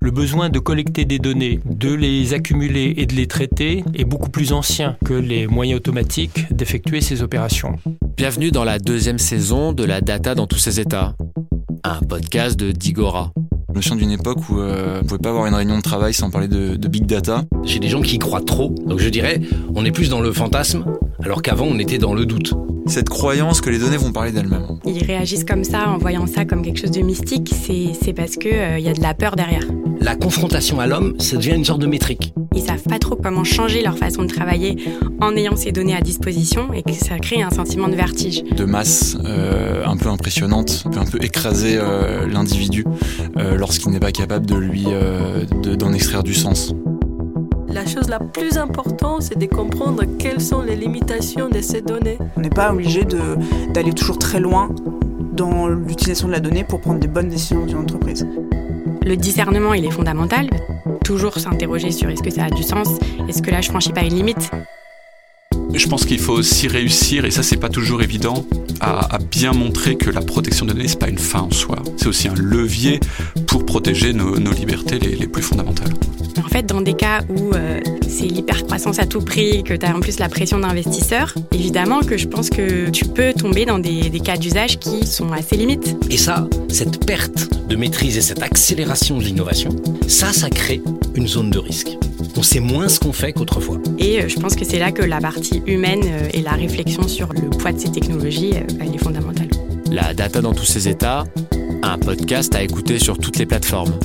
Le besoin de collecter des données, de les accumuler et de les traiter est beaucoup plus ancien que les moyens automatiques d'effectuer ces opérations. Bienvenue dans la deuxième saison de la data dans tous ses états, un podcast de Digora. Je me souviens d'une époque où euh, on pouvait pas avoir une réunion de travail sans parler de, de big data. J'ai des gens qui y croient trop, donc je dirais, on est plus dans le fantasme, alors qu'avant on était dans le doute. Cette croyance que les données vont parler d'elles-mêmes. Ils réagissent comme ça en voyant ça comme quelque chose de mystique, c'est c'est parce qu'il il y a de la peur derrière. La confrontation à l'homme, ça devient une sorte de métrique. Ils savent pas trop comment changer leur façon de travailler en ayant ces données à disposition et que ça crée un sentiment de vertige. De masse euh, un peu impressionnante, peut un peu écraser euh, l'individu euh, lorsqu'il n'est pas capable de lui euh, de- d'en extraire du sens. La chose la plus importante, c'est de comprendre quelles sont les limitations de ces données. On n'est pas obligé de- d'aller toujours très loin dans l'utilisation de la donnée pour prendre des bonnes décisions d'une entreprise. Le discernement, il est fondamental. Toujours s'interroger sur est-ce que ça a du sens, est-ce que là je franchis pas une limite? Je pense qu'il faut aussi réussir, et ça c'est pas toujours évident, à, à bien montrer que la protection des données c'est pas une fin en soi. C'est aussi un levier pour protéger nos, nos libertés les, les plus fondamentales. En fait, dans des cas où euh, c'est l'hypercroissance à tout prix, que tu as en plus la pression d'investisseurs, évidemment que je pense que tu peux tomber dans des, des cas d'usage qui sont assez limites. Et ça, cette perte de maîtrise et cette accélération de l'innovation, ça, ça crée une zone de risque. On sait moins ce qu'on fait qu'autrefois. Et euh, je pense que c'est là que la partie humaine euh, et la réflexion sur le poids de ces technologies, euh, elle est fondamentale. La data dans tous ses états, un podcast à écouter sur toutes les plateformes.